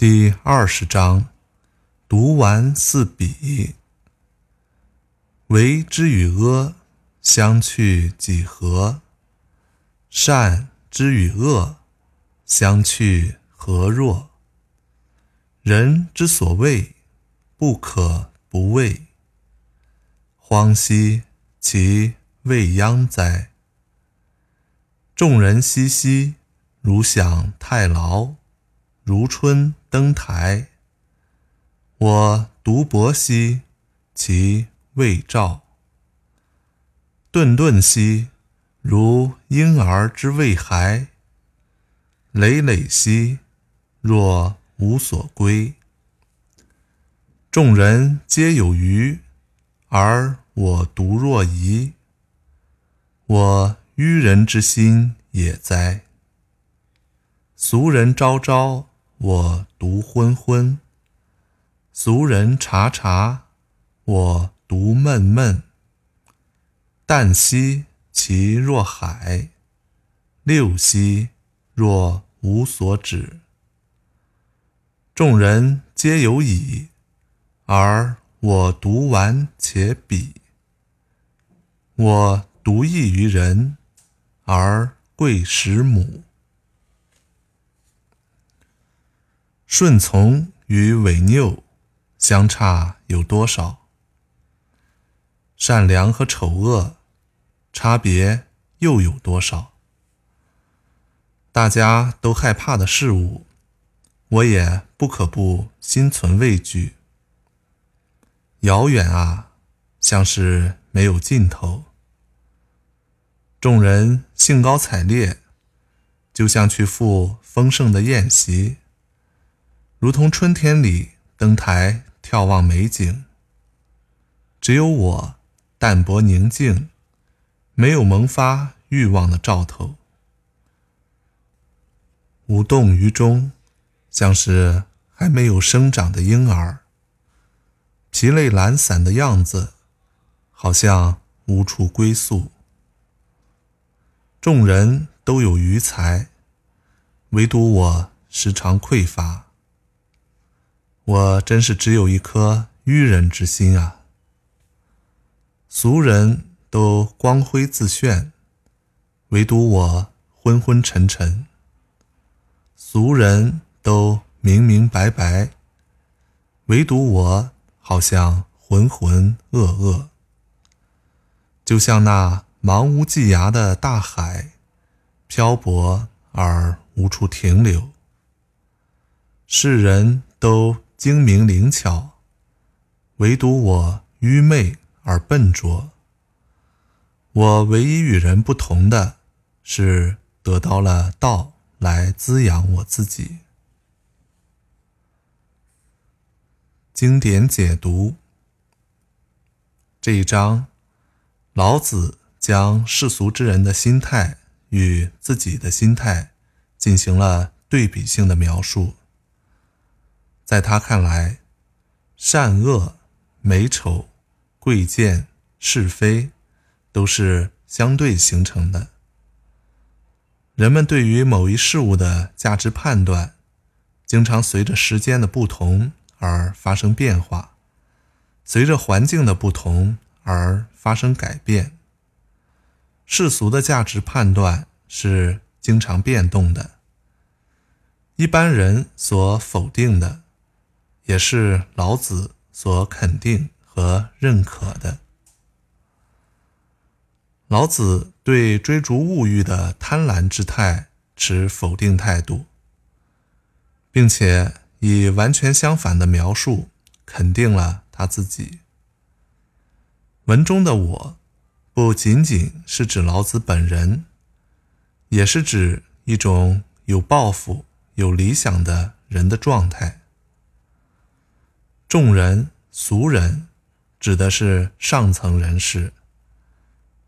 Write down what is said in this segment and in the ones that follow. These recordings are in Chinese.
第二十章：读完四笔，为之与阿，相去几何？善之与恶，相去何若？人之所畏，不可不畏。荒兮其未央哉！众人熙熙，如享太牢，如春登台。我独泊兮，其未兆。顿顿兮，如婴儿之未孩。累累兮，若无所归。众人皆有余，而我独若遗。我愚人之心也哉！俗人昭昭，我独昏昏；俗人察察，我独闷闷。旦兮其若海，六兮若无所止。众人皆有矣，而我独顽且鄙。我独异于人，而贵十母。顺从与违拗相差有多少？善良和丑恶差别又有多少？大家都害怕的事物，我也不可不心存畏惧。遥远啊，像是没有尽头。众人兴高采烈，就像去赴丰盛的宴席，如同春天里登台眺望美景。只有我淡泊宁静，没有萌发欲望的兆头，无动于衷，像是还没有生长的婴儿。疲累懒散的样子，好像无处归宿。众人都有余财，唯独我时常匮乏。我真是只有一颗愚人之心啊！俗人都光辉自炫，唯独我昏昏沉沉；俗人都明明白白，唯独我好像浑浑噩噩，就像那。茫无际涯的大海，漂泊而无处停留。世人都精明灵巧，唯独我愚昧而笨拙。我唯一与人不同的是，得到了道来滋养我自己。经典解读这一章，老子。将世俗之人的心态与自己的心态进行了对比性的描述。在他看来，善恶、美丑、贵贱、是非，都是相对形成的。人们对于某一事物的价值判断，经常随着时间的不同而发生变化，随着环境的不同而发生改变。世俗的价值判断是经常变动的，一般人所否定的，也是老子所肯定和认可的。老子对追逐物欲的贪婪之态持否定态度，并且以完全相反的描述肯定了他自己。文中的我。不仅仅是指老子本人，也是指一种有抱负、有理想的人的状态。众人、俗人，指的是上层人士，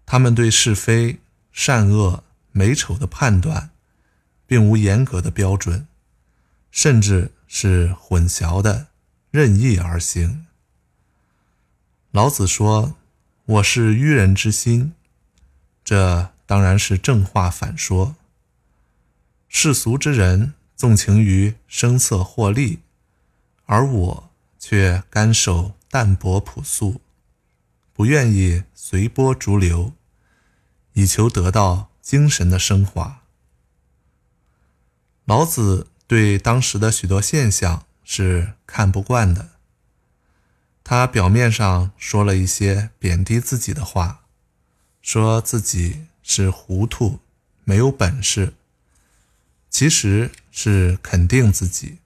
他们对是非、善恶、美丑的判断，并无严格的标准，甚至是混淆的、任意而行。老子说。我是愚人之心，这当然是正话反说。世俗之人纵情于声色获利，而我却甘守淡泊朴素，不愿意随波逐流，以求得到精神的升华。老子对当时的许多现象是看不惯的，他表面上说了一些贬低自己的话，说自己是糊涂，没有本事。其实是肯定自己。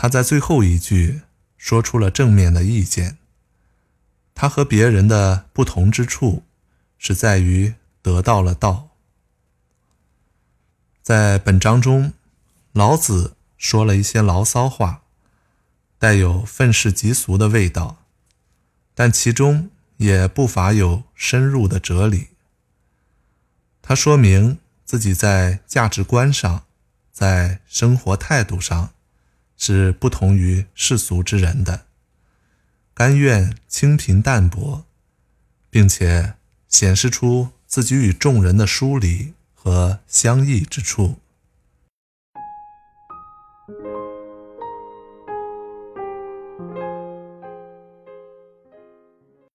他在最后一句说出了正面的意见。他和别人的不同之处是在于得到了道。在本章中，老子说了一些牢骚话，带有愤世嫉俗的味道，但其中也不乏有深入的哲理。他说明。自己在价值观上，在生活态度上，是不同于世俗之人的，甘愿清贫淡泊，并且显示出自己与众人的疏离和相异之处。